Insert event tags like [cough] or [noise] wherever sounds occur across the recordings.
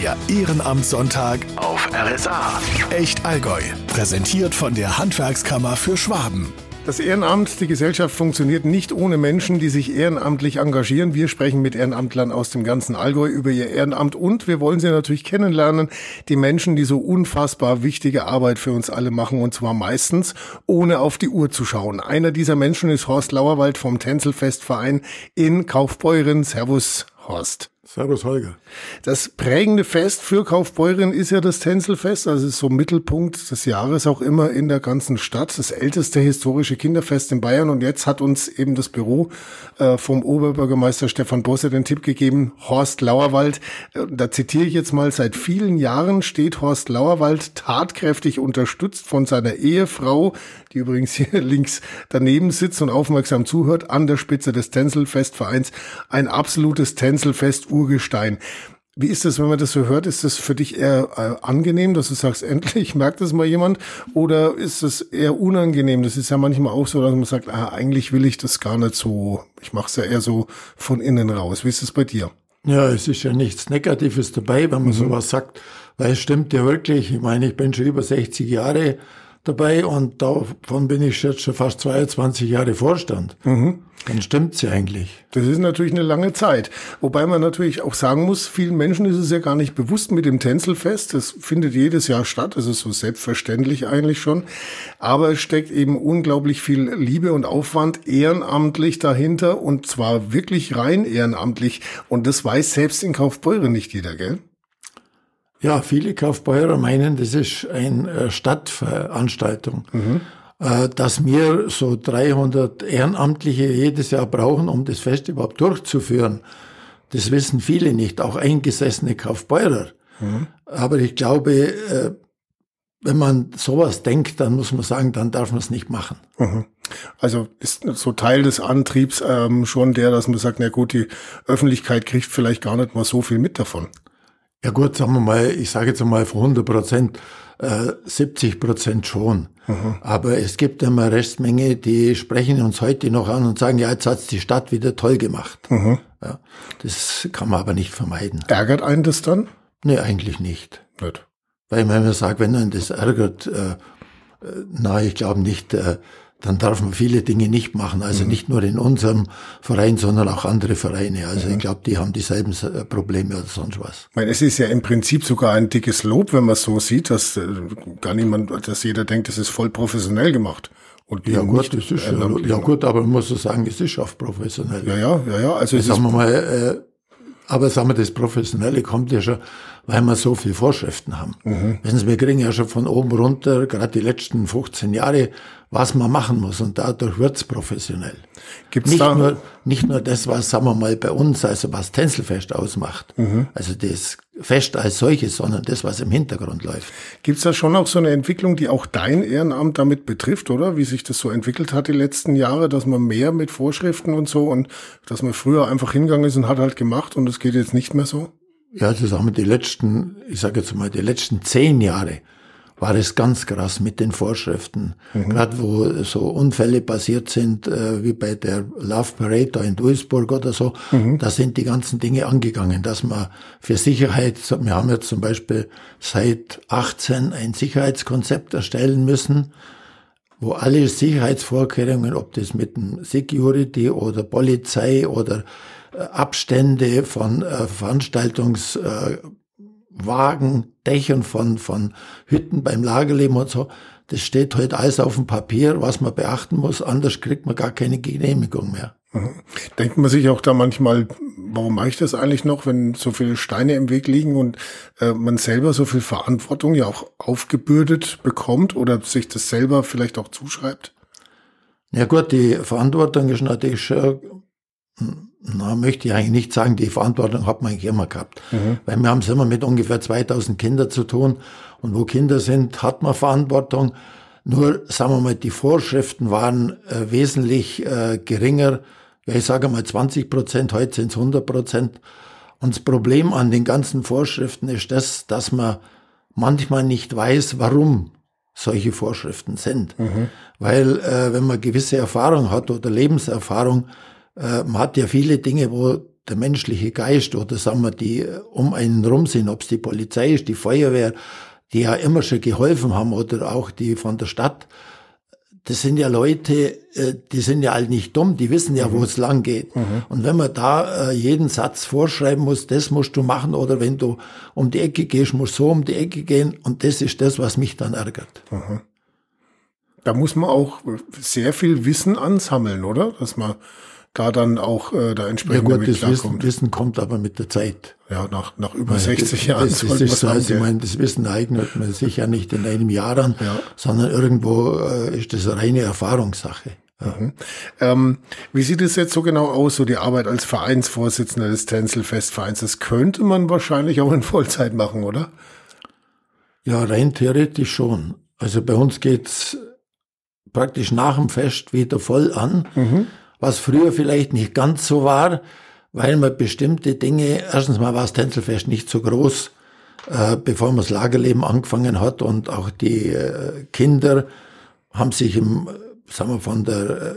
Der Ehrenamtssonntag auf RSA. Echt Allgäu. Präsentiert von der Handwerkskammer für Schwaben. Das Ehrenamt, die Gesellschaft funktioniert nicht ohne Menschen, die sich ehrenamtlich engagieren. Wir sprechen mit Ehrenamtlern aus dem ganzen Allgäu über ihr Ehrenamt und wir wollen sie natürlich kennenlernen, die Menschen, die so unfassbar wichtige Arbeit für uns alle machen und zwar meistens ohne auf die Uhr zu schauen. Einer dieser Menschen ist Horst Lauerwald vom Tänzelfestverein in Kaufbeuren. Servus, Horst. Servus Holger. Das prägende Fest für Kaufbeuren ist ja das Tänzelfest, also ist so Mittelpunkt des Jahres auch immer in der ganzen Stadt. Das älteste historische Kinderfest in Bayern und jetzt hat uns eben das Büro äh, vom Oberbürgermeister Stefan Bosse den Tipp gegeben, Horst Lauerwald, äh, da zitiere ich jetzt mal, seit vielen Jahren steht Horst Lauerwald tatkräftig unterstützt von seiner Ehefrau, die übrigens hier [laughs] links daneben sitzt und aufmerksam zuhört, an der Spitze des Tänzelfestvereins. Ein absolutes Tänzelfest Urgestein. Wie ist das, wenn man das so hört? Ist das für dich eher äh, angenehm, dass du sagst, [laughs] endlich merkt das mal jemand? Oder ist es eher unangenehm? Das ist ja manchmal auch so, dass man sagt, ah, eigentlich will ich das gar nicht so. Ich mache es ja eher so von innen raus. Wie ist es bei dir? Ja, es ist ja nichts Negatives dabei, wenn man mhm. sowas sagt, weil es stimmt ja wirklich. Ich meine, ich bin schon über 60 Jahre dabei und davon bin ich jetzt schon fast 22 Jahre Vorstand. Mhm. Dann stimmt's ja eigentlich. Das ist natürlich eine lange Zeit. Wobei man natürlich auch sagen muss, vielen Menschen ist es ja gar nicht bewusst mit dem Tänzelfest. Das findet jedes Jahr statt. Das ist so selbstverständlich eigentlich schon. Aber es steckt eben unglaublich viel Liebe und Aufwand ehrenamtlich dahinter und zwar wirklich rein ehrenamtlich. Und das weiß selbst in Kaufbeuren nicht jeder, gell? Ja, viele Kaufbeurer meinen, das ist eine äh, Stadtveranstaltung. Mhm. Äh, dass wir so 300 Ehrenamtliche jedes Jahr brauchen, um das Fest überhaupt durchzuführen. Das wissen viele nicht, auch eingesessene Kaufbeurer. Mhm. Aber ich glaube, äh, wenn man sowas denkt, dann muss man sagen, dann darf man es nicht machen. Mhm. Also ist so Teil des Antriebs ähm, schon der, dass man sagt, na gut, die Öffentlichkeit kriegt vielleicht gar nicht mal so viel mit davon. Ja gut, sagen wir mal, ich sage jetzt mal von 100 Prozent, äh, 70 Prozent schon. Mhm. Aber es gibt immer Restmenge, die sprechen uns heute noch an und sagen, ja, jetzt hat's die Stadt wieder toll gemacht. Mhm. Ja, das kann man aber nicht vermeiden. Ärgert einen das dann? Nee, eigentlich nicht. Nicht. Weil man sagt, wenn einen das ärgert, äh, äh na, ich glaube nicht, äh, dann darf man viele Dinge nicht machen. Also mhm. nicht nur in unserem Verein, sondern auch andere Vereine. Also mhm. ich glaube, die haben dieselben äh, Probleme oder sonst was. Ich meine, es ist ja im Prinzip sogar ein dickes Lob, wenn man so sieht, dass äh, gar niemand, dass jeder denkt, das ist voll professionell gemacht. Und ja gut, das ist, ja gut, aber man muss so sagen, es ist auch professionell. Ja, ja, ja, ja. Also sagen wir mal, äh, aber sagen wir, das Professionelle kommt ja schon, weil wir so viele Vorschriften haben. Mhm. Wissen Sie, wir kriegen ja schon von oben runter, gerade die letzten 15 Jahre, was man machen muss und dadurch wird's professionell. Gibt's nicht da nur nicht nur das, was sagen wir mal bei uns, also was Tänzelfest ausmacht, mhm. also das Fest als solches, sondern das, was im Hintergrund läuft. Gibt's da schon auch so eine Entwicklung, die auch dein Ehrenamt damit betrifft, oder? Wie sich das so entwickelt hat die letzten Jahre, dass man mehr mit Vorschriften und so und dass man früher einfach hingegangen ist und hat halt gemacht und es geht jetzt nicht mehr so? Ja, das haben wir die letzten, ich sage jetzt mal, die letzten zehn Jahre war es ganz krass mit den Vorschriften. Mhm. Gerade wo so Unfälle passiert sind, äh, wie bei der Love Parade da in Duisburg oder so, mhm. da sind die ganzen Dinge angegangen, dass man für Sicherheit, wir haben jetzt zum Beispiel seit 18 ein Sicherheitskonzept erstellen müssen, wo alle Sicherheitsvorkehrungen, ob das mit dem Security oder Polizei oder äh, Abstände von äh, Veranstaltungs äh, Wagen, Dächern von, von Hütten beim Lagerleben und so. Das steht heute halt alles auf dem Papier, was man beachten muss. Anders kriegt man gar keine Genehmigung mehr. Mhm. Denkt man sich auch da manchmal, warum mache ich das eigentlich noch, wenn so viele Steine im Weg liegen und äh, man selber so viel Verantwortung ja auch aufgebürdet bekommt oder sich das selber vielleicht auch zuschreibt? Ja gut, die Verantwortung ist natürlich schon hm, na, möchte ich eigentlich nicht sagen, die Verantwortung hat man eigentlich immer gehabt. Mhm. Weil wir haben es immer mit ungefähr 2000 Kindern zu tun. Und wo Kinder sind, hat man Verantwortung. Nur, sagen wir mal, die Vorschriften waren äh, wesentlich äh, geringer. Ja, ich sage mal 20 Prozent, heute sind es 100 Prozent. Und das Problem an den ganzen Vorschriften ist das, dass man manchmal nicht weiß, warum solche Vorschriften sind. Mhm. Weil äh, wenn man gewisse Erfahrung hat oder Lebenserfahrung, äh, man hat ja viele Dinge, wo der menschliche Geist oder sagen wir, die um einen rum sind, ob es die Polizei ist, die Feuerwehr, die ja immer schon geholfen haben oder auch die von der Stadt, das sind ja Leute, äh, die sind ja halt nicht dumm, die wissen ja, mhm. wo es lang geht. Mhm. Und wenn man da äh, jeden Satz vorschreiben muss, das musst du machen, oder wenn du um die Ecke gehst, musst du so um die Ecke gehen, und das ist das, was mich dann ärgert. Mhm. Da muss man auch sehr viel Wissen ansammeln, oder? Dass man da dann auch äh, da entsprechend ja gut, das Wissen, Wissen, kommt aber mit der Zeit. Ja, nach, nach über ja, 60 das, Jahren. Das, das ist so, also ich meine, das Wissen eignet man sich ja nicht in einem Jahr an, ja. sondern irgendwo äh, ist das eine reine Erfahrungssache. Ja. Mhm. Ähm, wie sieht es jetzt so genau aus, so die Arbeit als Vereinsvorsitzender des Tänzelfestvereins? Das könnte man wahrscheinlich auch in Vollzeit machen, oder? Ja, rein theoretisch schon. Also bei uns geht's praktisch nach dem Fest wieder voll an. Mhm was früher vielleicht nicht ganz so war, weil man bestimmte Dinge, erstens mal war das Tänzelfest nicht so groß, äh, bevor man das Lagerleben angefangen hat und auch die äh, Kinder haben sich im, sagen wir, von der äh,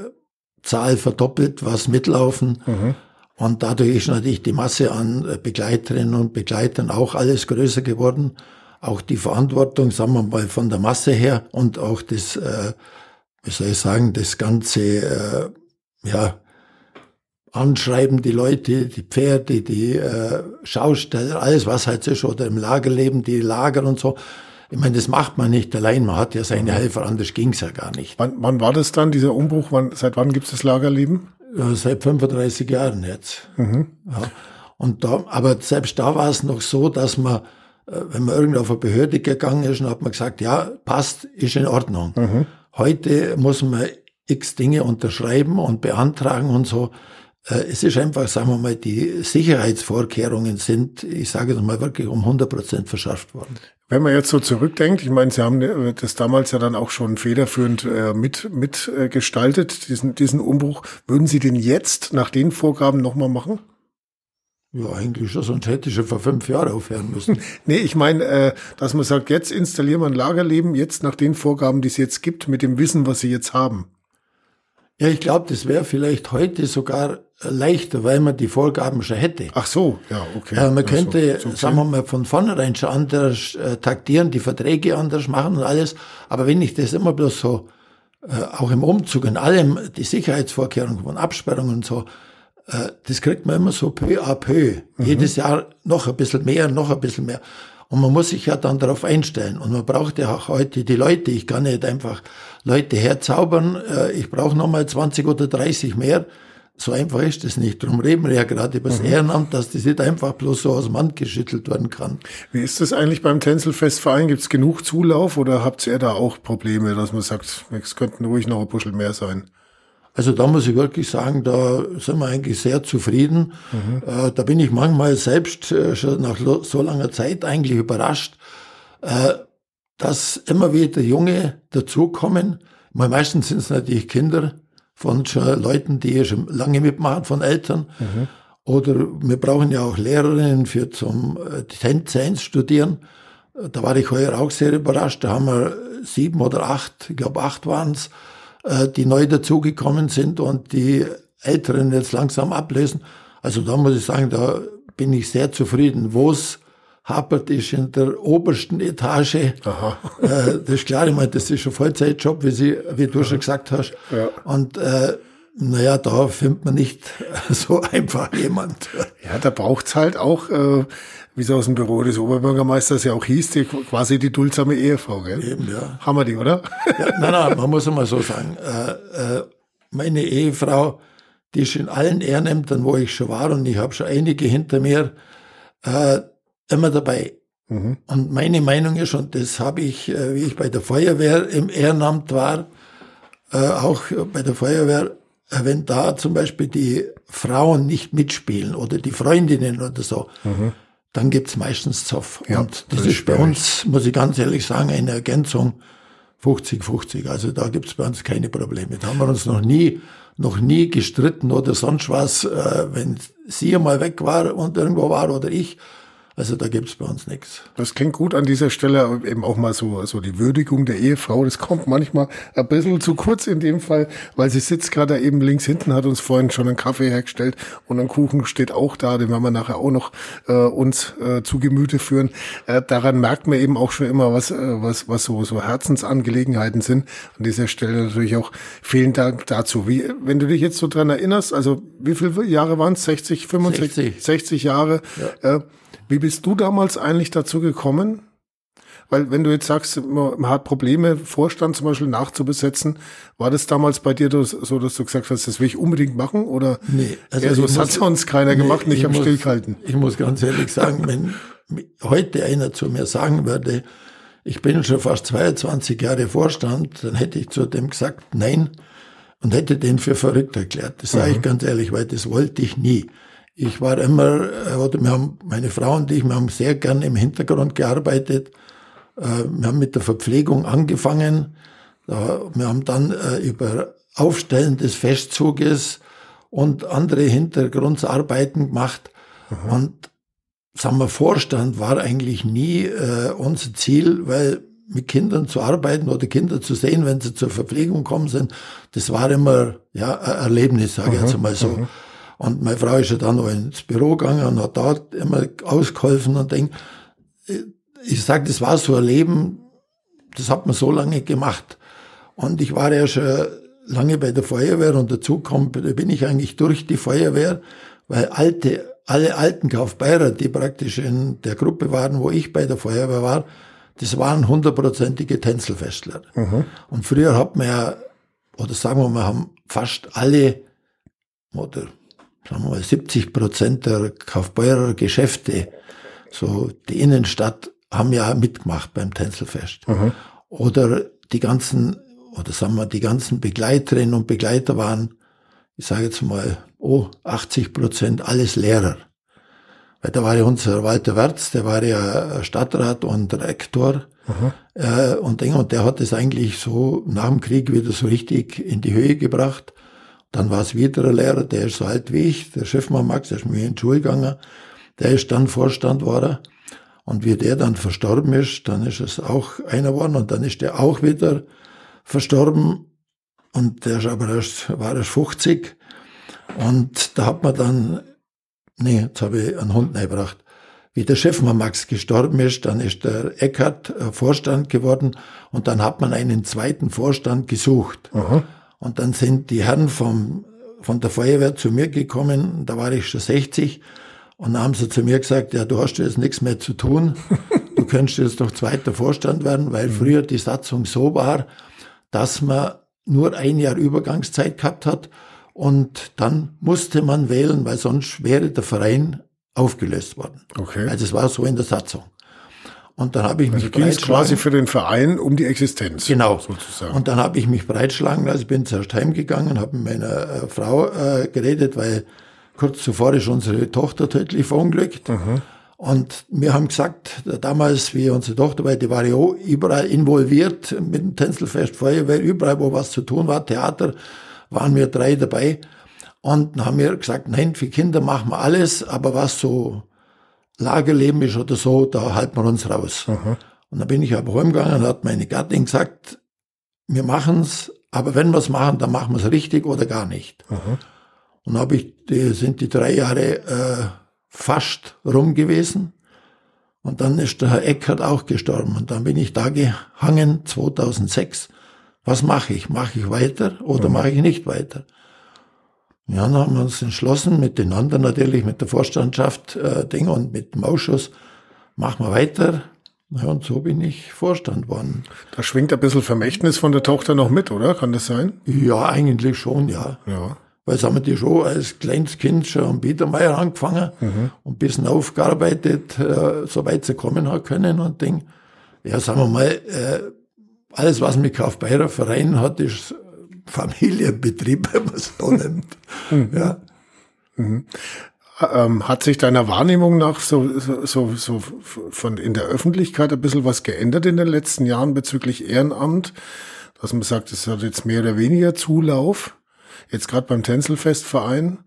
Zahl verdoppelt, was mitlaufen. Mhm. Und dadurch ist natürlich die Masse an äh, Begleiterinnen und Begleitern auch alles größer geworden. Auch die Verantwortung, sagen wir mal, von der Masse her und auch das, äh, wie soll ich sagen, das ganze äh, ja, anschreiben die Leute, die Pferde, die äh, Schausteller, alles was halt so ist, oder im Lagerleben, die Lager und so. Ich meine, das macht man nicht allein, man hat ja seine Helfer, anders ging's ja gar nicht. Wann, wann war das dann, dieser Umbruch? Wann, seit wann gibt's das Lagerleben? Ja, seit 35 Jahren jetzt. Mhm. Ja. Und da, aber selbst da war es noch so, dass man, äh, wenn man irgendwo auf eine Behörde gegangen ist, dann hat man gesagt, ja, passt, ist in Ordnung. Mhm. Heute muss man x Dinge unterschreiben und beantragen und so. Äh, es ist einfach, sagen wir mal, die Sicherheitsvorkehrungen sind, ich sage es mal, wirklich um 100 Prozent verschärft worden. Wenn man jetzt so zurückdenkt, ich meine, Sie haben äh, das damals ja dann auch schon federführend äh, mit, mit gestaltet, diesen, diesen Umbruch. Würden Sie den jetzt nach den Vorgaben nochmal machen? Ja, eigentlich schon, sonst hätte ich schon vor fünf Jahren aufhören müssen. [laughs] nee, ich meine, äh, dass man sagt, jetzt installieren wir ein Lagerleben, jetzt nach den Vorgaben, die es jetzt gibt, mit dem Wissen, was Sie jetzt haben. Ja, ich glaube, das wäre vielleicht heute sogar leichter, weil man die Vorgaben schon hätte. Ach so, ja, okay. Äh, man könnte, so, so sagen wir mal, von vornherein schon anders äh, taktieren, die Verträge anders machen und alles. Aber wenn ich das immer bloß so, äh, auch im Umzug in allem, die Sicherheitsvorkehrungen von Absperrungen und so, äh, das kriegt man immer so peu à peu. Mhm. Jedes Jahr noch ein bisschen mehr, noch ein bisschen mehr. Und man muss sich ja dann darauf einstellen. Und man braucht ja auch heute die Leute. Ich kann nicht einfach Leute herzaubern. Äh, ich brauche nochmal 20 oder 30 mehr. So einfach ist das nicht. Darum reden wir ja gerade über das mhm. Ehrenamt, dass das nicht einfach bloß so aus dem Hand geschüttelt werden kann. Wie ist das eigentlich beim Tänzelfestverein? Gibt es genug Zulauf oder habt ihr da auch Probleme, dass man sagt, es könnten ruhig noch ein Buschel mehr sein? Also da muss ich wirklich sagen, da sind wir eigentlich sehr zufrieden. Mhm. Äh, da bin ich manchmal selbst äh, schon nach so langer Zeit eigentlich überrascht, äh, dass immer wieder Junge dazukommen. Mal meistens sind es natürlich Kinder von schon Leuten, die schon lange mitmachen, von Eltern. Mhm. Oder wir brauchen ja auch Lehrerinnen für zum äh, Tänze studieren. Da war ich heuer auch sehr überrascht. Da haben wir sieben oder acht, ich glaube acht waren es, die neu dazugekommen sind und die Älteren jetzt langsam ablösen. Also da muss ich sagen, da bin ich sehr zufrieden. Wo es hapert, ist in der obersten Etage. Aha. Äh, das ist klar, ich meine, das ist ein Vollzeitjob, wie, Sie, wie du Aha. schon gesagt hast. Ja. Und äh, naja, da findet man nicht [laughs] so einfach jemand. Ja, da braucht's halt auch äh, wie es aus dem Büro des Oberbürgermeisters ja auch hieß, die, quasi die duldsame Ehefrau, gell? Eben, ja. Haben wir die, oder? Ja, nein, nein, man muss immer so sagen. Äh, äh, meine Ehefrau, die ist in allen Ehrenämtern, wo ich schon war, und ich habe schon einige hinter mir, äh, immer dabei. Mhm. Und meine Meinung ist, und das habe ich, äh, wie ich bei der Feuerwehr im Ehrenamt war, äh, auch bei der Feuerwehr, äh, wenn da zum Beispiel die Frauen nicht mitspielen oder die Freundinnen oder so, mhm dann gibt's meistens Zoff. Ja, und das, das ist bei uns, muss ich ganz ehrlich sagen, eine Ergänzung 50-50. Also da gibt's bei uns keine Probleme. Da haben wir uns noch nie, noch nie gestritten oder sonst was. Äh, wenn sie mal weg war und irgendwo war oder ich, Also da gibt's bei uns nichts. Das klingt gut an dieser Stelle, eben auch mal so, so die Würdigung der Ehefrau. Das kommt manchmal ein bisschen zu kurz in dem Fall, weil sie sitzt gerade eben links hinten, hat uns vorhin schon einen Kaffee hergestellt und ein Kuchen steht auch da, den werden wir nachher auch noch äh, uns äh, zu Gemüte führen. Äh, daran merkt man eben auch schon immer, was, äh, was, was so, so Herzensangelegenheiten sind. An dieser Stelle natürlich auch vielen Dank dazu. Wie, wenn du dich jetzt so dran erinnerst, also wie viele Jahre waren es? 60, 65, 60, 60 Jahre. Ja. Äh, wie bist du damals eigentlich dazu gekommen? Weil wenn du jetzt sagst, man hat Probleme, Vorstand zum Beispiel nachzubesetzen, war das damals bei dir so, dass du gesagt hast, das will ich unbedingt machen? Oder nee, also eher so, das hat sonst keiner nee, gemacht, nicht am Stillhalten? Ich muss ganz ehrlich sagen, [laughs] wenn heute einer zu mir sagen würde, ich bin schon fast 22 Jahre Vorstand, dann hätte ich zu dem gesagt, nein, und hätte den für verrückt erklärt. Das sage mhm. ich ganz ehrlich, weil das wollte ich nie. Ich war immer, äh, oder wir haben, meine Frau und ich, wir haben sehr gern im Hintergrund gearbeitet. Äh, wir haben mit der Verpflegung angefangen. Wir haben dann äh, über Aufstellen des Festzuges und andere Hintergrundsarbeiten gemacht. Mhm. Und sagen wir, Vorstand war eigentlich nie unser Ziel, weil mit Kindern zu arbeiten oder Kinder zu sehen, wenn sie zur Verpflegung kommen sind, das war immer ja ein Erlebnis, sage ich jetzt mal so. Mhm. Und meine Frau ist ja dann noch ins Büro gegangen und hat da immer ausgeholfen und denk, ich sage, das war so ein Leben, das hat man so lange gemacht. Und ich war ja schon lange bei der Feuerwehr und dazu kommt, bin ich eigentlich durch die Feuerwehr, weil alte, alle alten Kaufbeirer, die praktisch in der Gruppe waren, wo ich bei der Feuerwehr war, das waren hundertprozentige Tänzelfestler. Mhm. Und früher hat man ja, oder sagen wir mal, haben fast alle, oder sagen wir mal, 70 Prozent der Kaufbeurer Geschäfte, so die Innenstadt, haben ja mitgemacht beim Tänzelfest. Mhm. Oder die ganzen, oder sagen wir, die ganzen Begleiterinnen und Begleiter waren, ich sage jetzt mal, oh, 80 Prozent alles Lehrer. Weil da war ja unser Walter Wertz, der war ja Stadtrat und Rektor. Mhm. Äh, und, und der hat es eigentlich so nach dem Krieg wieder so richtig in die Höhe gebracht. Dann war es wieder ein Lehrer, der ist so alt wie ich, der Chefmann Max, der ist mir in die Schule gegangen. Der ist dann Vorstand geworden. Und wie der dann verstorben ist, dann ist es auch einer geworden und dann ist der auch wieder verstorben. Und der ist aber erst, war erst 50. Und da hat man dann, nee, jetzt habe ich einen Hund gebracht. Wie der Chefmann Max gestorben ist, dann ist der Eckert äh, Vorstand geworden und dann hat man einen zweiten Vorstand gesucht. Aha. Und dann sind die Herren vom, von der Feuerwehr zu mir gekommen, da war ich schon 60, und dann haben sie zu mir gesagt, ja, du hast jetzt nichts mehr zu tun, [laughs] du könntest jetzt doch zweiter Vorstand werden, weil mhm. früher die Satzung so war, dass man nur ein Jahr Übergangszeit gehabt hat und dann musste man wählen, weil sonst wäre der Verein aufgelöst worden. Okay. Also es war so in der Satzung. Und dann habe ich also mich ging quasi für den Verein um die Existenz. Genau. Sozusagen. Und dann habe ich mich breitschlagen lassen. Ich bin zuerst heimgegangen, habe mit meiner äh, Frau äh, geredet, weil kurz zuvor ist unsere Tochter tödlich verunglückt. Mhm. Und wir haben gesagt, damals, wie unsere Tochter war, die war ja überall involviert mit dem Tänzelfest, Feuerwehr, überall, wo was zu tun war, Theater, waren wir drei dabei. Und dann haben wir gesagt, nein, für Kinder machen wir alles, aber was so Lagerleben ist oder so, da halten wir uns raus. Aha. Und dann bin ich aber heimgegangen und hat meine Gattin gesagt, wir machen's, aber wenn wir's machen, dann machen wir's richtig oder gar nicht. Aha. Und habe ich, die, sind die drei Jahre äh, fast rum gewesen. Und dann ist der Herr Eckert auch gestorben. Und dann bin ich da gehangen, 2006. Was mache ich? Mache ich weiter oder mhm. mache ich nicht weiter? Ja, dann haben wir uns entschlossen, mit den anderen natürlich, mit der Vorstandschaft äh, Ding und mit dem Ausschuss, machen wir weiter. Ja, und so bin ich Vorstand worden. Da schwingt ein bisschen Vermächtnis von der Tochter noch mit, oder? Kann das sein? Ja, eigentlich schon, ja. Ja. Weil es haben die schon als kleines Kind schon am Biedermeier angefangen mhm. und ein bisschen aufgearbeitet, äh, so weit sie kommen hat können und Ding. Ja, sagen wir mal, äh, alles, was mit Kaufbeurer Verein hat, ist Familienbetrieb, [laughs] wenn man es so nimmt. Mhm. Ja. Mhm. Ähm, hat sich deiner Wahrnehmung nach so, so, so von in der Öffentlichkeit ein bisschen was geändert in den letzten Jahren bezüglich Ehrenamt? Dass man sagt, es hat jetzt mehr oder weniger Zulauf? Jetzt gerade beim Tänzelfestverein?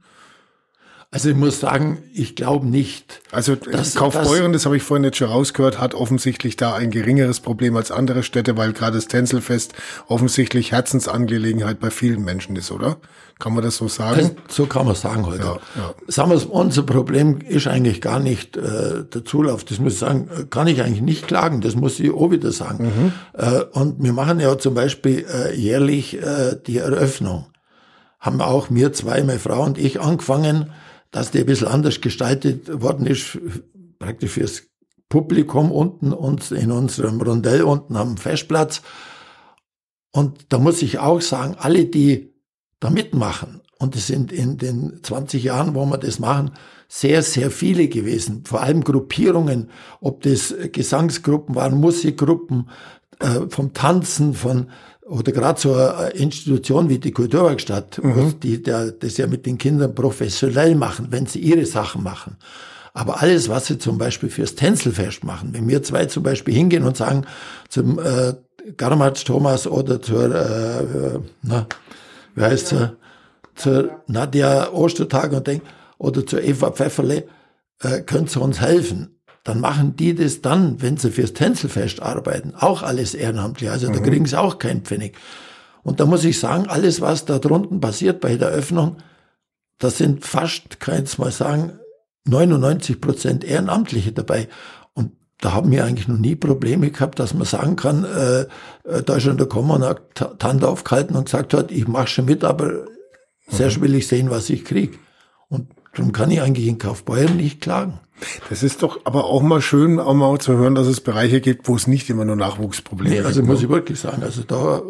Also ich muss sagen, ich glaube nicht. Also das, Kaufbeuren, das, das habe ich vorhin jetzt schon rausgehört, hat offensichtlich da ein geringeres Problem als andere Städte, weil gerade das Tänzelfest offensichtlich Herzensangelegenheit bei vielen Menschen ist, oder? Kann man das so sagen? So kann man sagen heute. Ja, ja. Sagen wir unser Problem ist eigentlich gar nicht äh, der Zulauf. Das muss ich sagen, kann ich eigentlich nicht klagen. Das muss ich auch wieder sagen. Mhm. Äh, und wir machen ja zum Beispiel äh, jährlich äh, die Eröffnung. Haben auch mir zwei, meine Frau und ich angefangen dass die ein bisschen anders gestaltet worden ist, praktisch fürs Publikum unten und in unserem Rondell unten am Festplatz. Und da muss ich auch sagen, alle, die da mitmachen, und es sind in den 20 Jahren, wo wir das machen, sehr, sehr viele gewesen. Vor allem Gruppierungen, ob das Gesangsgruppen waren, Musikgruppen, äh, vom Tanzen, von oder gerade so eine Institution wie die Kulturwerkstatt, mhm. die der, das ja mit den Kindern professionell machen, wenn sie ihre Sachen machen. Aber alles, was sie zum Beispiel fürs Tänzelfest machen, wenn wir zwei zum Beispiel hingehen und sagen zum äh, Garmatsch Thomas oder zur, äh, na, wie heißt sie, zur Nadja Ostertag und denk, oder zur Eva Pfefferle, äh, könnt ihr uns helfen? Dann machen die das dann, wenn sie fürs Tänzelfest arbeiten, auch alles ehrenamtlich. Also da mhm. kriegen sie auch keinen Pfennig. Und da muss ich sagen, alles, was da drunten passiert bei der Öffnung, das sind fast, kann ich jetzt mal sagen, 99 Prozent Ehrenamtliche dabei. Und da haben wir eigentlich noch nie Probleme gehabt, dass man sagen kann, äh, äh da ist schon der Kommen und hat Hand aufgehalten und gesagt hat, ich mache schon mit, aber sehr mhm. will ich sehen, was ich krieg. Und darum kann ich eigentlich in Kaufbeuren nicht klagen. Das ist doch aber auch mal schön, auch mal zu hören, dass es Bereiche gibt, wo es nicht immer nur Nachwuchsprobleme nee, also gibt. Also muss ne? ich wirklich sagen, also da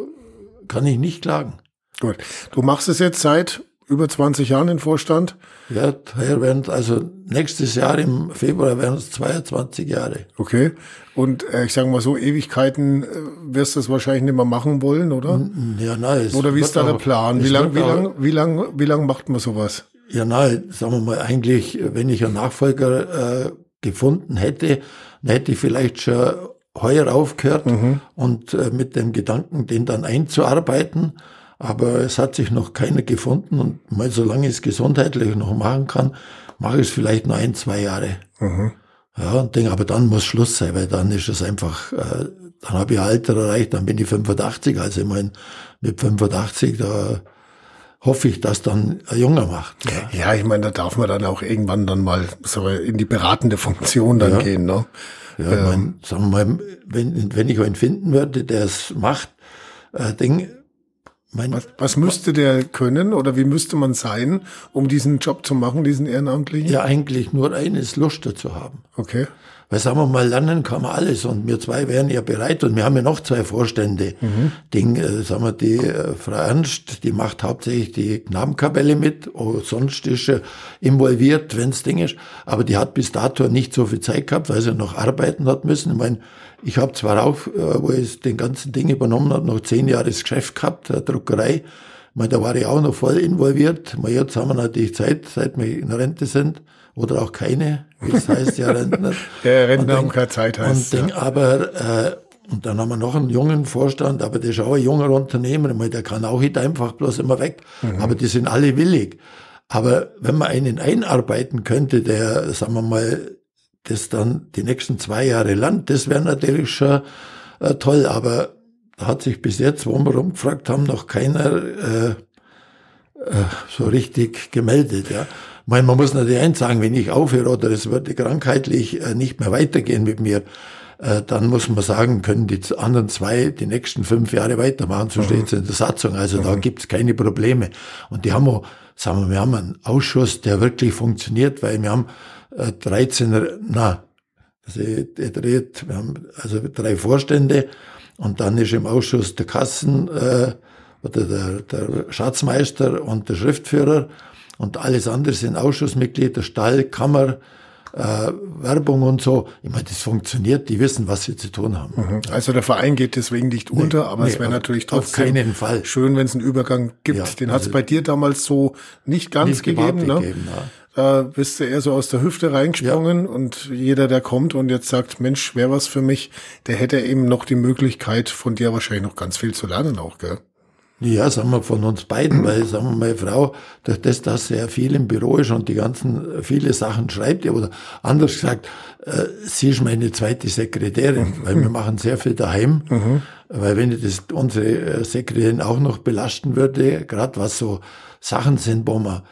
kann ich nicht klagen. Gut. Du machst es jetzt seit über 20 Jahren im Vorstand? Ja, werden, also nächstes Jahr im Februar werden es 22 Jahre. Okay. Und äh, ich sage mal so, Ewigkeiten äh, wirst du es wahrscheinlich nicht mehr machen wollen, oder? Ja, nein. Oder wie ist da der Plan? Wie lang, wie lang, wie lang, wie lang macht man sowas? Ja, nein, sagen wir mal, eigentlich, wenn ich einen Nachfolger äh, gefunden hätte, dann hätte ich vielleicht schon heuer aufgehört mhm. und äh, mit dem Gedanken, den dann einzuarbeiten. Aber es hat sich noch keiner gefunden und mal solange ich es gesundheitlich noch machen kann, mache ich es vielleicht noch ein, zwei Jahre. Mhm. Ja, und denke, aber dann muss Schluss sein, weil dann ist es einfach, äh, dann habe ich Alter erreicht, dann bin ich 85, also ich meine, mit 85, da hoffe ich, dass dann ein Junger macht. Ja, ja ich meine, da darf man dann auch irgendwann dann mal so in die beratende Funktion dann ja. gehen. Ne? Ja, ähm. mein, sagen wir mal, wenn, wenn ich einen finden würde, der es macht, äh, Ding, mein, was, was müsste der können oder wie müsste man sein, um diesen Job zu machen, diesen ehrenamtlichen? Ja, eigentlich nur eines, Lust dazu haben. Okay. Weil sagen wir mal, lernen kann man alles und wir zwei wären ja bereit und wir haben ja noch zwei Vorstände. Mhm. Den, äh, sagen wir, die äh, Frau Ernst, die macht hauptsächlich die Knabenkapelle mit, oh, sonst ist sie involviert, wenn's Ding ist, aber die hat bis dato nicht so viel Zeit gehabt, weil sie noch arbeiten hat müssen. Ich meine, ich habe zwar auch, äh, wo ich den ganzen Ding übernommen habe, noch zehn Jahre das Geschäft gehabt, der Druckerei, meine, da war ich auch noch voll involviert. Mal jetzt haben wir natürlich Zeit, seit wir in Rente sind oder auch keine, wie es heißt, ja Rentner. [laughs] ja, Rentner haben keine Zeit heißt. Und ja. aber äh, und dann haben wir noch einen jungen Vorstand, aber der ist auch ein junger Unternehmer, meine, der kann auch nicht einfach bloß immer weg. Mhm. Aber die sind alle willig. Aber wenn man einen einarbeiten könnte, der, sagen wir mal, das dann die nächsten zwei Jahre lernt, das wäre natürlich schon äh, toll. Aber hat sich bis jetzt, wo wir rumgefragt haben, noch keiner äh, äh, so richtig gemeldet. Ja meine, man muss natürlich eins sagen, wenn ich aufhöre oder es würde krankheitlich äh, nicht mehr weitergehen mit mir, äh, dann muss man sagen, können die anderen zwei die nächsten fünf Jahre weitermachen, so mhm. steht es in der Satzung. Also mhm. da gibt es keine Probleme. Und die haben auch, sagen wir, wir haben einen Ausschuss, der wirklich funktioniert, weil wir haben äh, 13, na, also, wir haben also drei Vorstände und dann ist im Ausschuss der Kassen äh, oder der, der Schatzmeister und der Schriftführer. Und alles andere sind Ausschussmitglieder, Stall, Kammer, äh, Werbung und so. Ich meine, das funktioniert, die wissen, was sie zu tun haben. Mhm. Also der Verein geht deswegen nicht nee, unter, aber nee, es wäre natürlich trotzdem auf keinen Fall. schön, wenn es einen Übergang gibt. Ja, Den also hat es bei dir damals so nicht ganz nicht gegeben. Ne? Gegeben, ja. Da bist du eher so aus der Hüfte reingesprungen ja. und jeder, der kommt und jetzt sagt, Mensch, wäre was für mich, der hätte eben noch die Möglichkeit, von dir wahrscheinlich noch ganz viel zu lernen auch, gell? Ja, sagen wir von uns beiden, weil, sagen wir, meine Frau, durch das, dass sie ja viel im Büro ist und die ganzen, viele Sachen schreibt, oder anders gesagt, äh, sie ist meine zweite Sekretärin, weil wir machen sehr viel daheim, mhm. weil wenn ich das unsere äh, Sekretärin auch noch belasten würde, gerade was so Sachen sind, wo man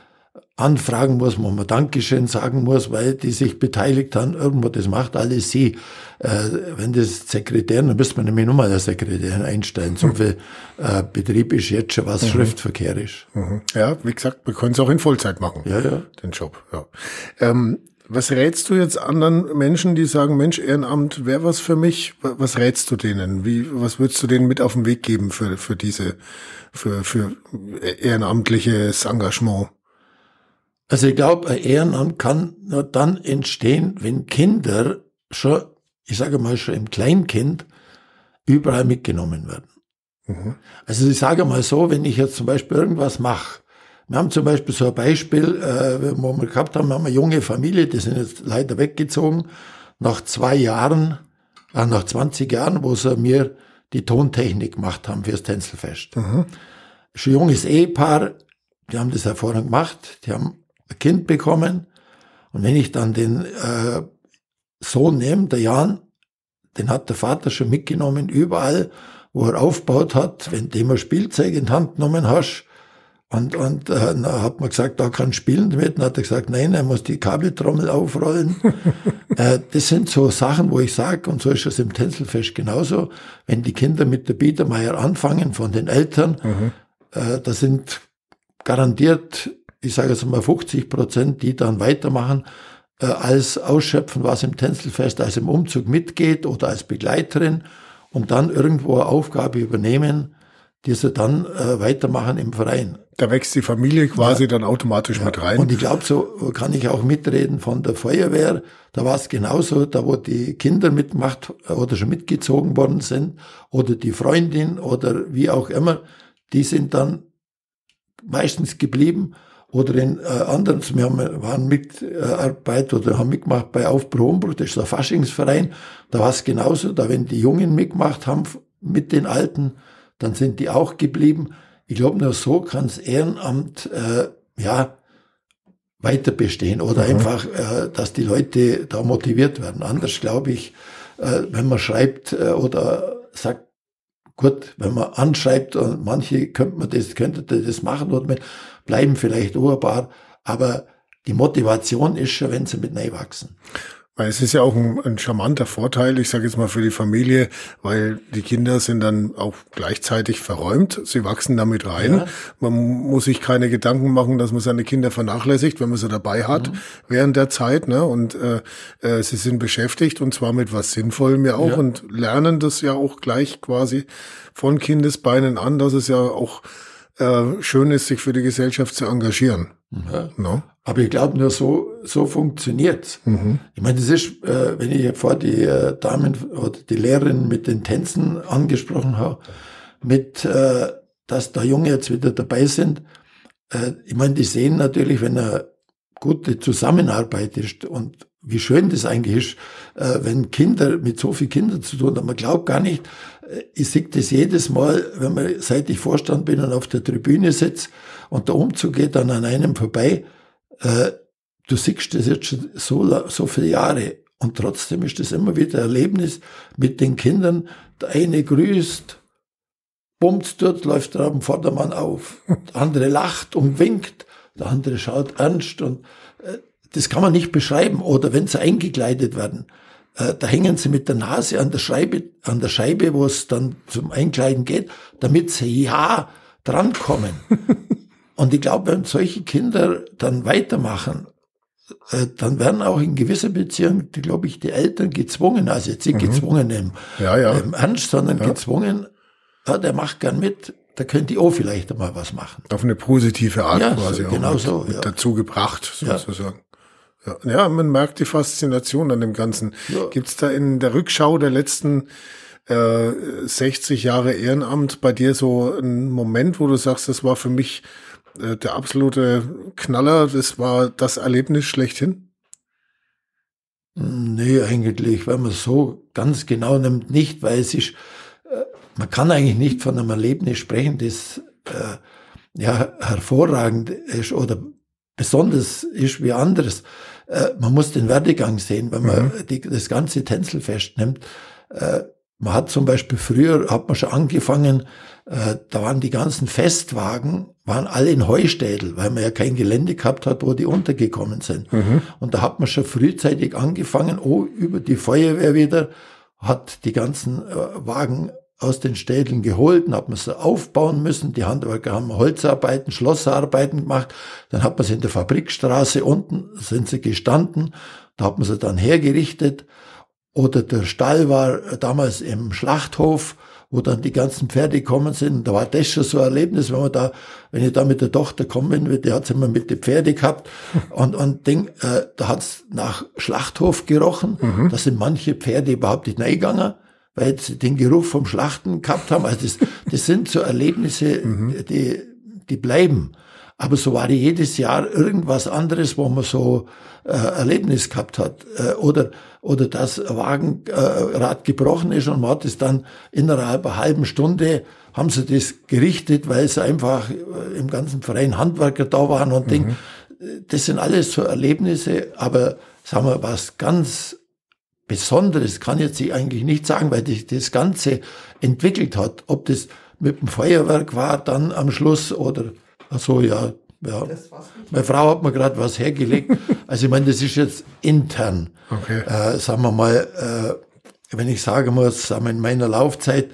anfragen muss, wo man Dankeschön sagen muss, weil die sich beteiligt haben, irgendwo, das macht alles sie. Äh, wenn das Sekretär, dann müsste man nämlich nochmal der Sekretär einstellen. So viel äh, Betrieb ist jetzt schon, was mhm. Schriftverkehr ist. Mhm. Ja, wie gesagt, wir können es auch in Vollzeit machen. Ja, ja. Den Job, ja. Ähm, was rätst du jetzt anderen Menschen, die sagen, Mensch, Ehrenamt wäre was für mich? Was rätst du denen? Wie, was würdest du denen mit auf den Weg geben für, für diese, für, für ehrenamtliches Engagement? Also ich glaube, ein Ehrenamt kann nur dann entstehen, wenn Kinder schon, ich sage mal schon im Kleinkind, überall mitgenommen werden. Mhm. Also ich sage mal so, wenn ich jetzt zum Beispiel irgendwas mache, wir haben zum Beispiel so ein Beispiel, äh, wo wir gehabt haben, wir haben eine junge Familie, die sind jetzt leider weggezogen, nach zwei Jahren, äh, nach 20 Jahren, wo sie mir die Tontechnik gemacht haben fürs Tänzelfest. Mhm. Schon junges Ehepaar, die haben das hervorragend gemacht, die haben Kind bekommen. Und wenn ich dann den äh, Sohn nehme, der Jan, den hat der Vater schon mitgenommen, überall, wo er aufgebaut hat, wenn du immer Spielzeug in die Hand genommen hast, und, und äh, dann hat man gesagt, da kann spielen damit. Dann hat er gesagt, nein, er muss die Kabeltrommel aufrollen. [laughs] äh, das sind so Sachen, wo ich sage, und so ist es im Tänzelfest genauso, wenn die Kinder mit der Biedermeier anfangen von den Eltern, mhm. äh, da sind garantiert ich sage jetzt mal 50 Prozent, die dann weitermachen, äh, als ausschöpfen, was im Tänzelfest als im Umzug mitgeht oder als Begleiterin und dann irgendwo eine Aufgabe übernehmen, die sie dann äh, weitermachen im Verein. Da wächst die Familie quasi ja. dann automatisch ja. mit rein. Und ich glaube, so kann ich auch mitreden von der Feuerwehr. Da war es genauso, da wo die Kinder mitgemacht oder schon mitgezogen worden sind oder die Freundin oder wie auch immer, die sind dann meistens geblieben oder in äh, anderen, wir haben, waren Mitarbeit oder haben mitgemacht bei Aufbruch Umbruch, das ist der Faschingsverein, da war es genauso, da wenn die Jungen mitgemacht haben mit den Alten, dann sind die auch geblieben. Ich glaube, nur so kann das Ehrenamt äh, ja weiter bestehen oder mhm. einfach, äh, dass die Leute da motiviert werden. Anders glaube ich, äh, wenn man schreibt äh, oder sagt, gut, wenn man anschreibt und manche könnte man das, könnte das machen oder man, bleiben vielleicht urbar, aber die Motivation ist schon, wenn sie mit wachsen. Weil es ist ja auch ein, ein charmanter Vorteil, ich sage jetzt mal für die Familie, weil die Kinder sind dann auch gleichzeitig verräumt, sie wachsen damit rein. Ja. Man muss sich keine Gedanken machen, dass man seine Kinder vernachlässigt, wenn man sie dabei hat mhm. während der Zeit. Ne? Und äh, äh, sie sind beschäftigt und zwar mit was Sinnvollem ja auch ja. und lernen das ja auch gleich quasi von Kindesbeinen an, dass es ja auch äh, schön ist, sich für die Gesellschaft zu engagieren. Ja. No? Aber ich glaube, nur so, so funktioniert's. Mhm. Ich meine, das ist, äh, wenn ich vor die äh, Damen oder die Lehrerin mit den Tänzen angesprochen habe, mit, äh, dass da Junge jetzt wieder dabei sind. Äh, ich meine, die sehen natürlich, wenn eine gute Zusammenarbeit ist und wie schön das eigentlich ist, äh, wenn Kinder mit so vielen Kindern zu tun haben. Man glaubt gar nicht, äh, ich sehe das jedes Mal, wenn man, seit ich Vorstand bin und auf der Tribüne sitze und der Umzug geht dann an einem vorbei, äh, du siehst das jetzt schon so, so viele Jahre und trotzdem ist das immer wieder Erlebnis mit den Kindern. Der eine grüßt, bummt dort, läuft der am Vordermann auf. Der andere lacht und winkt, der andere schaut ernst und das kann man nicht beschreiben. Oder wenn sie eingekleidet werden, äh, da hängen sie mit der Nase an der Scheibe, an der Scheibe, wo es dann zum Einkleiden geht, damit sie ja drankommen. [laughs] Und ich glaube, wenn solche Kinder dann weitermachen, äh, dann werden auch in gewisser Beziehung, glaube ich, die Eltern gezwungen, also jetzt nicht mhm. gezwungen im, ja, ja. im Ernst, sondern ja. gezwungen, ja, der macht gern mit, da könnte ich auch vielleicht einmal was machen. Auf eine positive Art ja, quasi so, genau auch mit, so, mit dazu gebracht, sozusagen. Ja, ja, man merkt die Faszination an dem Ganzen. Ja. Gibt's da in der Rückschau der letzten äh, 60 Jahre Ehrenamt bei dir so einen Moment, wo du sagst, das war für mich äh, der absolute Knaller, das war das Erlebnis schlechthin? Nee, eigentlich, wenn man so ganz genau nimmt, nicht, weil es ist, äh, man kann eigentlich nicht von einem Erlebnis sprechen, das äh, ja, hervorragend ist oder besonders ist wie anderes. Äh, man muss den Werdegang sehen, wenn man mhm. die, das ganze Tänzelfest nimmt. Äh, man hat zum Beispiel früher, hat man schon angefangen, äh, da waren die ganzen Festwagen, waren alle in Heustädel, weil man ja kein Gelände gehabt hat, wo die untergekommen sind. Mhm. Und da hat man schon frühzeitig angefangen, oh, über die Feuerwehr wieder, hat die ganzen äh, Wagen aus den Städten geholt und hat man sie aufbauen müssen. Die Handwerker haben Holzarbeiten, Schlossarbeiten gemacht. Dann hat man sie in der Fabrikstraße unten, sind sie gestanden. Da hat man sie dann hergerichtet. Oder der Stall war damals im Schlachthof, wo dann die ganzen Pferde gekommen sind. Da war das schon so ein Erlebnis, wenn man da, wenn ich da mit der Tochter kommen bin, die hat immer mit den Pferde gehabt. [laughs] Und, und Ding, äh, da hat's nach Schlachthof gerochen. Mhm. Da sind manche Pferde überhaupt nicht reingegangen weil sie den Geruch vom Schlachten gehabt haben. Also das, das sind so Erlebnisse, mhm. die, die bleiben. Aber so war jedes Jahr irgendwas anderes, wo man so äh, Erlebnis gehabt hat. Äh, oder, oder das Wagenrad äh, gebrochen ist und man hat es dann innerhalb einer halben Stunde haben sie das gerichtet, weil es einfach äh, im ganzen Verein Handwerker da waren und mhm. Ding. Das sind alles so Erlebnisse, aber sagen wir, was ganz Besonderes kann jetzt ich eigentlich nicht sagen, weil sich das Ganze entwickelt hat. Ob das mit dem Feuerwerk war dann am Schluss oder ach so, ja, ja. Meine Frau hat mir gerade was hergelegt. [laughs] also ich meine, das ist jetzt intern. Okay. Äh, sagen wir mal, äh, wenn ich sagen muss, sagen wir in meiner Laufzeit,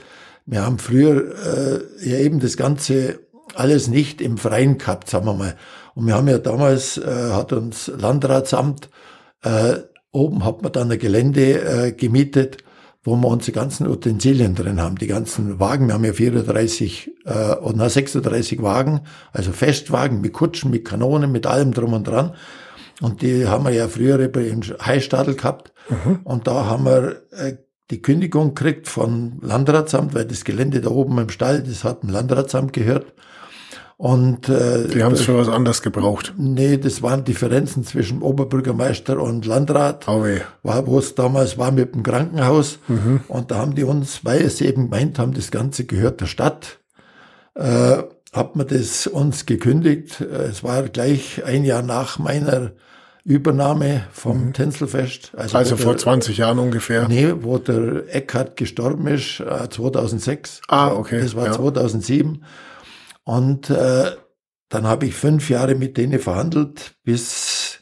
wir haben früher äh, ja eben das Ganze alles nicht im Freien gehabt, sagen wir mal. Und wir haben ja damals, äh, hat uns Landratsamt äh, Oben hat man dann ein Gelände äh, gemietet, wo wir unsere ganzen Utensilien drin haben, die ganzen Wagen. Wir haben ja 34 äh, oder 36 Wagen, also Festwagen mit Kutschen, mit Kanonen, mit allem drum und dran. Und die haben wir ja früher im Heistadel gehabt. Mhm. Und da haben wir äh, die Kündigung gekriegt vom Landratsamt, weil das Gelände da oben im Stall, das hat dem Landratsamt gehört. Und äh, die haben es für was anderes gebraucht. Nee, das waren Differenzen zwischen Oberbürgermeister und Landrat, oh war, wo es damals war mit dem Krankenhaus. Mhm. Und da haben die uns, weil sie eben gemeint haben, das Ganze gehört der Stadt, äh, hat man das uns gekündigt. Es war gleich ein Jahr nach meiner Übernahme vom mhm. Tänzelfest. Also, also vor der, 20 Jahren ungefähr? Nee, wo der Eckhard gestorben ist, 2006. Äh, ah, okay. Das war ja. 2007. Und äh, dann habe ich fünf Jahre mit denen verhandelt, bis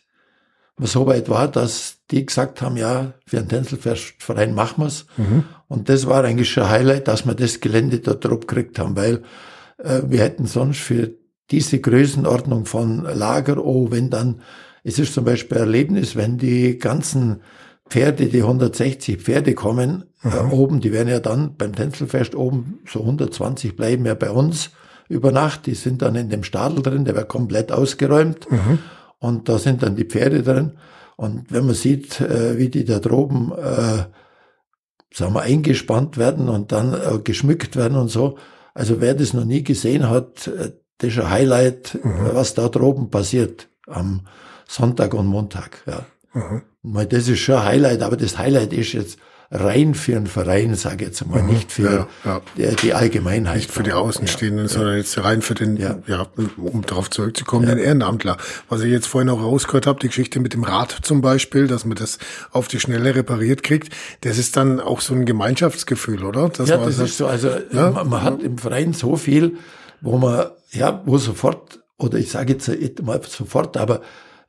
man so weit war, dass die gesagt haben, ja, für einen Tänzelverein machen wir's. Mhm. Und das war eigentlich schon ein Highlight, dass wir das Gelände dort drauf gekriegt haben, weil äh, wir hätten sonst für diese Größenordnung von Lager, oh, wenn dann, es ist zum Beispiel ein Erlebnis, wenn die ganzen Pferde, die 160 Pferde kommen, äh, mhm. äh, oben, die werden ja dann beim Tänzelfest oben, so 120 bleiben ja bei uns über Nacht. Die sind dann in dem Stadel drin, der wird komplett ausgeräumt. Mhm. Und da sind dann die Pferde drin. Und wenn man sieht, äh, wie die da droben, äh, sagen wir, eingespannt werden und dann äh, geschmückt werden und so. Also wer das noch nie gesehen hat, äh, das ist ein Highlight, mhm. was da droben passiert am Sonntag und Montag. Ja. Mhm. Das ist schon ein Highlight, aber das Highlight ist jetzt, rein für einen Verein, sage ich jetzt mal, mhm, nicht für ja, ja. Die, die, Allgemeinheit. Nicht für die Außenstehenden, ja, sondern jetzt rein für den, ja, um darauf zurückzukommen, den Ehrenamtler. Was ich jetzt vorhin auch rausgehört habe, die Geschichte mit dem Rad zum Beispiel, dass man das auf die Schnelle repariert kriegt, das ist dann auch so ein Gemeinschaftsgefühl, oder? Dass ja, das sagt, ist so, also man, man hat im Verein so viel, wo man, ja, wo sofort, oder ich sage jetzt nicht mal sofort, aber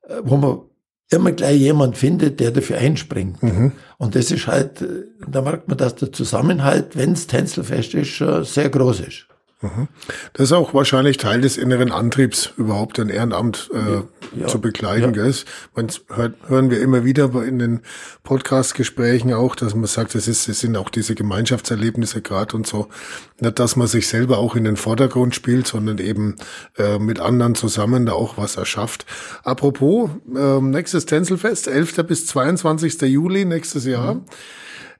äh, wo man immer gleich jemand findet, der dafür einspringt. Mhm. Und das ist halt, äh, da merkt man, dass der Zusammenhalt, wenn es Tänzelfest ist, sehr groß ist. Mhm. Das ist auch wahrscheinlich Teil des inneren Antriebs, überhaupt ein Ehrenamt äh, ja, zu bekleiden. Ja. Gell? Man hört, hören wir immer wieder in den Podcast-Gesprächen auch, dass man sagt, es, ist, es sind auch diese Gemeinschaftserlebnisse gerade und so. Nicht, dass man sich selber auch in den Vordergrund spielt, sondern eben äh, mit anderen zusammen da auch was erschafft. Apropos, äh, nächstes Tänzelfest, 11. bis 22. Juli nächstes Jahr. Mhm.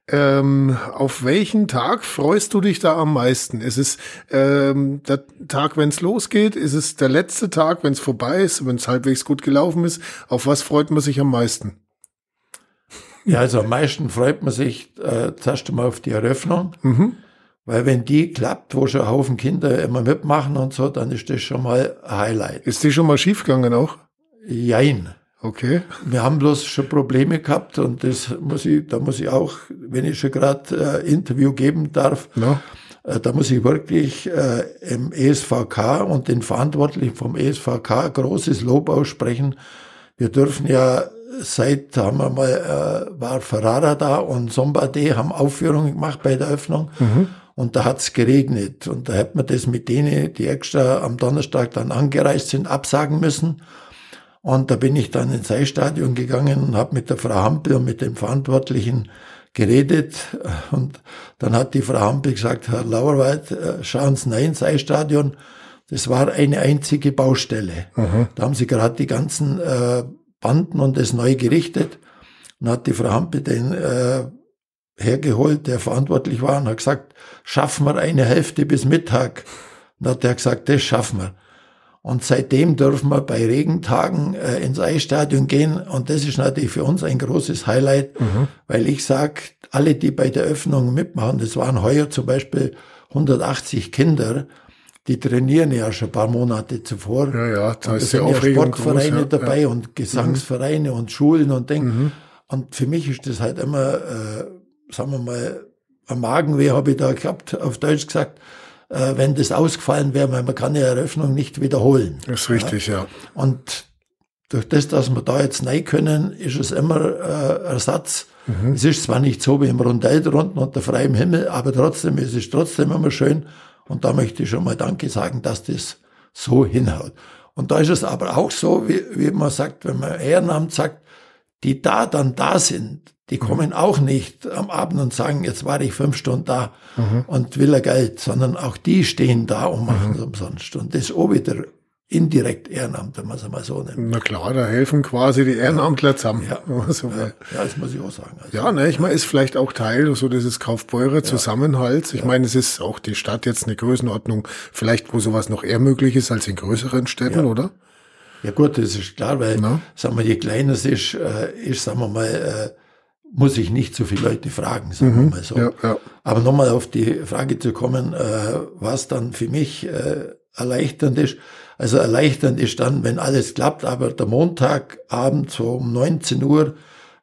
Ähm, auf welchen Tag freust du dich da am meisten? Ist es ähm, der Tag, wenn es losgeht? Ist es der letzte Tag, wenn es vorbei ist, wenn es halbwegs gut gelaufen ist? Auf was freut man sich am meisten? Ja, also am meisten freut man sich äh, zuerst einmal auf die Eröffnung, mhm. Weil wenn die klappt, wo schon ein Haufen Kinder immer mitmachen und so, dann ist das schon mal ein Highlight. Ist die schon mal schiefgegangen auch? Jein. Okay. Wir haben bloß schon Probleme gehabt und das muss ich, da muss ich auch, wenn ich schon gerade äh, Interview geben darf, No. äh, da muss ich wirklich äh, im ESVK und den Verantwortlichen vom ESVK großes Lob aussprechen. Wir dürfen ja seit, haben wir mal, äh, war Ferrara da und Sombade haben Aufführungen gemacht bei der Öffnung. Und da hat's geregnet. Und da hat man das mit denen, die extra am Donnerstag dann angereist sind, absagen müssen. Und da bin ich dann ins Eisstadion gegangen und habe mit der Frau Hampel und mit dem Verantwortlichen geredet. Und dann hat die Frau Hampel gesagt, Herr Lauerwald, äh, schauen Sie rein ins Eisstadion. Das war eine einzige Baustelle. Da haben sie gerade die ganzen äh, Banden und das neu gerichtet. Und hat die Frau Hampel den äh, hergeholt, der verantwortlich war, und hat gesagt, schaffen wir eine Hälfte bis Mittag. Und hat er gesagt, das schaffen wir. Und seitdem dürfen wir bei Regentagen äh, ins Eisstadion gehen. Und das ist natürlich für uns ein großes Highlight, weil ich sag, alle, die bei der Öffnung mitmachen, das waren heuer zum Beispiel 180 Kinder, die trainieren ja schon ein paar Monate zuvor. Ja, ja, da und ist sind ja Sportvereine groß, ja, dabei ja. und Gesangsvereine und Schulen und Ding. Und für mich ist das halt immer, äh, sagen wir mal, ein Magenweh habe ich da gehabt, auf Deutsch gesagt, wenn das ausgefallen wäre, weil man kann ja Eröffnung nicht wiederholen. Das ist richtig, ja. Und durch das, dass wir da jetzt rein können, ist es immer äh, Ersatz. Es ist zwar nicht so wie im Rundell drunten unter freiem Himmel, aber trotzdem, es ist trotzdem immer schön. Und da möchte ich schon mal Danke sagen, dass das so hinhaut. Und da ist es aber auch so, wie, wie man sagt, wenn man Ehrenamt sagt, die da dann da sind, die kommen auch nicht am Abend und sagen, jetzt war ich fünf Stunden da und will er Geld, sondern auch die stehen da und machen es umsonst. Und das ist auch wieder indirekt Ehrenamt, wenn man es mal so nennt. Na klar, da helfen quasi die Ehrenamtler zusammen. Ja. so will. Ja, das muss ich auch sagen. Also, Ja, ne, ich meine, ist vielleicht auch Teil so dieses Kaufbeurer Zusammenhalts. Ich meine, es ist auch die Stadt jetzt eine Größenordnung, vielleicht wo sowas noch eher möglich ist als in größeren Städten, Ja. oder? Ja gut, das ist klar, weil, Na? sagen wir, je kleiner es ist, äh, ist, sagen wir mal, äh, muss ich nicht so viele Leute fragen, sagen wir mal so. Mhm. Ja, ja. Aber nochmal auf die Frage zu kommen, äh, was dann für mich äh, erleichternd ist. Also erleichternd ist dann, wenn alles klappt, aber der Montagabend so um 19 Uhr,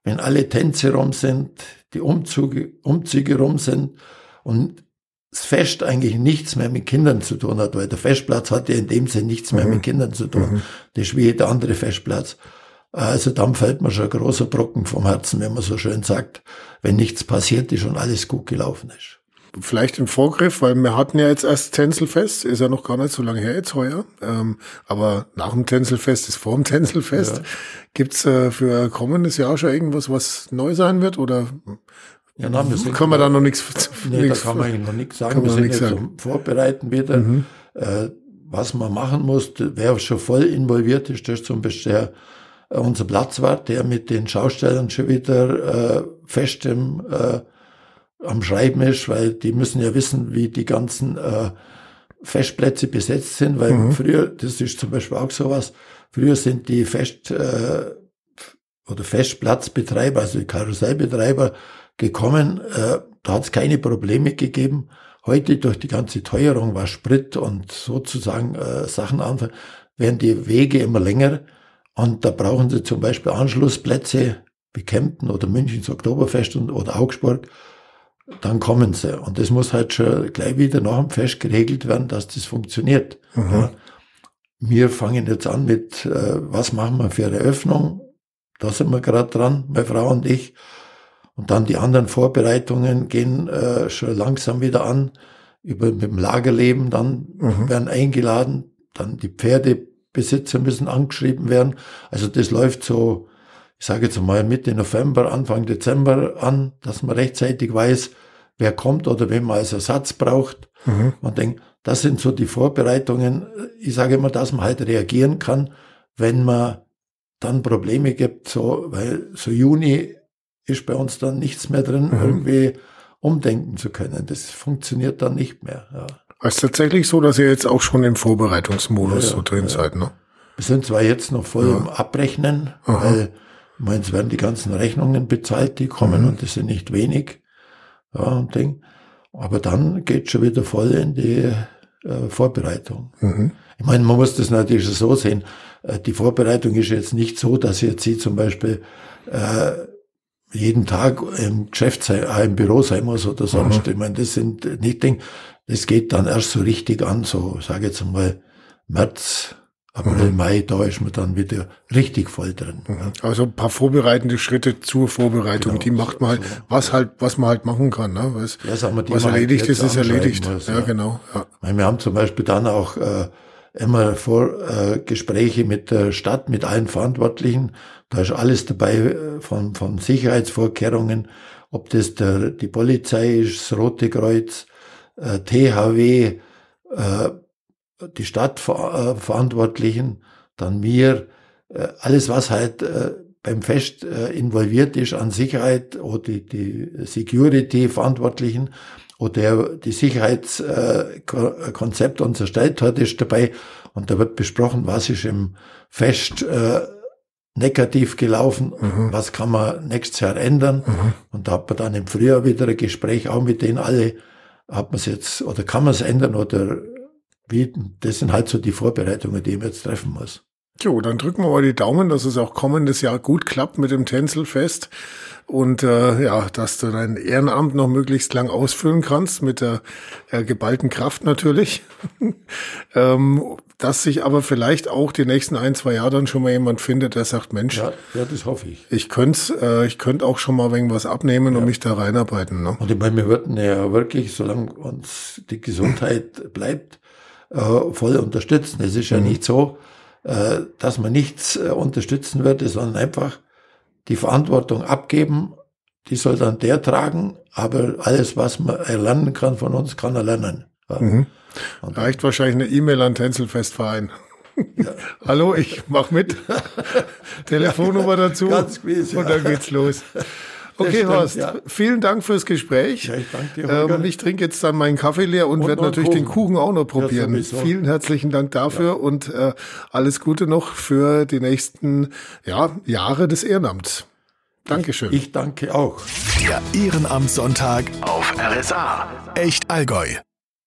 wenn alle Tänze rum sind, die Umzüge, Umzüge rum sind und das Fest eigentlich nichts mehr mit Kindern zu tun hat, weil der Festplatz hat ja in dem Sinne nichts mehr mit Kindern zu tun. Das ist wie jeder andere Festplatz. Also dann fällt mir schon ein großer Brocken vom Herzen, wenn man so schön sagt, wenn nichts passiert ist und alles gut gelaufen ist. Vielleicht im Vorgriff, weil wir hatten ja jetzt erst Tänzelfest, ist ja noch gar nicht so lange her jetzt heuer. Ähm, aber nach dem Tänzelfest ist vor dem [laughs] Tänzelfest. Gibt's äh, für kommendes Jahr schon irgendwas, was neu sein wird? Oder Ja, nein, wir sind kann man da noch nichts Nee, da kann man eigentlich noch nichts sagen. Wir sind jetzt sagen. Mhm. Vorbereiten wieder. Äh, was man machen muss, wer schon voll involviert ist, das ist zum Beispiel der, äh, unser Platzwart, der mit den Schaustellern schon wieder äh, fest im, äh, am Schreiben ist, weil die müssen ja wissen, wie die ganzen äh, Festplätze besetzt sind, weil Mhm. früher, das ist zum Beispiel auch sowas, früher sind die Fest, äh, oder Festplatzbetreiber, also die Karussellbetreiber gekommen, äh, da hat es keine Probleme gegeben. Heute durch die ganze Teuerung, was Sprit und sozusagen äh, Sachen anfallen, werden die Wege immer länger und da brauchen sie zum Beispiel Anschlussplätze wie Kempten oder Münchens Oktoberfest und, oder Augsburg, dann kommen sie. Und das muss halt schon gleich wieder nach dem Fest geregelt werden, dass das funktioniert. Ja. Wir fangen jetzt an mit, äh, was machen wir für eine Eröffnung? Da sind wir gerade dran, meine Frau und ich. Und dann die anderen Vorbereitungen gehen äh, schon langsam wieder an. Über mit dem Lagerleben, dann werden eingeladen, dann die Pferdebesitzer müssen angeschrieben werden. Also das läuft so, ich sage jetzt mal Mitte November, Anfang Dezember an, dass man rechtzeitig weiß, wer kommt oder wen man als Ersatz braucht. Und denkt, das sind so die Vorbereitungen. Ich sage immer, dass man halt reagieren kann, wenn man dann Probleme gibt, so, weil so Juni ist bei uns dann nichts mehr drin, irgendwie umdenken zu können. Das funktioniert dann nicht mehr. Ja. Es ist tatsächlich so, dass ihr jetzt auch schon im Vorbereitungsmodus Ja, so drin ja. seid, ne? Wir sind zwar jetzt noch voll im Abrechnen, weil ich meine, es werden die ganzen Rechnungen bezahlt, die kommen und das sind nicht wenig. Ja, und Ding. Aber dann geht schon wieder voll in die äh, Vorbereitung. Mhm. Ich meine, man muss das natürlich so sehen. Äh, die Vorbereitung ist jetzt nicht so, dass jetzt Sie zum Beispiel äh, jeden Tag im Geschäft sein, äh, im Büro sein muss oder sonst. Mhm. Ich meine, das sind nicht Dinge, das geht dann erst so richtig an, so sage jetzt mal März, April, mhm. Mai, da ist man dann wieder richtig voll drin. Mhm. Also ein paar vorbereitende Schritte zur Vorbereitung, genau, die macht man halt, so, was halt, was man halt machen kann. Ne? Was, ja, sagen wir, was erledigt ist, ist erledigt. Muss, ja, ja, genau. Ja. Meine, wir haben zum Beispiel dann auch äh, immer vor äh, Gespräche mit der Stadt, mit allen Verantwortlichen. Da ist alles dabei äh, von, von Sicherheitsvorkehrungen, ob das der, die Polizei ist, das Rote Kreuz, äh, THW, äh, die Stadtverantwortlichen, dann mir, äh, alles was halt äh, beim Fest äh, involviert ist an Sicherheit oder die, die Security-Verantwortlichen oder die Sicherheitskonzept uns erstellt hat, ist dabei und da wird besprochen, was ist im Fest äh, negativ gelaufen, mhm. was kann man nächstes Jahr ändern. Mhm. Und da hat man dann im Frühjahr wieder ein Gespräch auch mit denen alle, hat man es jetzt, oder kann man es ändern oder wie, das sind halt so die Vorbereitungen, die man jetzt treffen muss. Jo, dann drücken wir mal die Daumen, dass es auch kommendes Jahr gut klappt mit dem Tänzelfest und äh, ja, dass du dein Ehrenamt noch möglichst lang ausfüllen kannst mit der äh, geballten Kraft natürlich. [laughs] ähm, dass sich aber vielleicht auch die nächsten ein, zwei Jahre dann schon mal jemand findet, der sagt, Mensch, ja, ja das hoffe ich. Ich könnte äh, ich könnte auch schon mal irgendwas abnehmen ja. und mich da reinarbeiten. Ne? Und ich meine, wir würden ja wirklich, solange uns die Gesundheit bleibt, äh, voll unterstützen. Es ist ja mhm. nicht so, äh, dass man nichts äh, unterstützen würde, sondern einfach die Verantwortung abgeben. Die soll dann der tragen, aber alles, was man erlernen kann von uns, kann er lernen. Ja. Mhm. Reicht wahrscheinlich eine E-Mail an Tänzelfestverein. Ja. [laughs] Hallo, ich mach mit. [laughs] Telefonnummer dazu. Ganz gewiss, ja. Und dann geht's los. Okay, stimmt, Horst, ja. vielen Dank fürs Gespräch. Ja, ich danke dir. Ähm, ich trinke jetzt dann meinen Kaffee leer und, und werde natürlich Kuchen. den Kuchen auch noch probieren. Ja, vielen herzlichen Dank dafür ja. und äh, alles Gute noch für die nächsten ja, Jahre des Ehrenamts. Dankeschön. Ich, ich danke auch. Der Ehrenamtssonntag auf RSA. Echt Allgäu.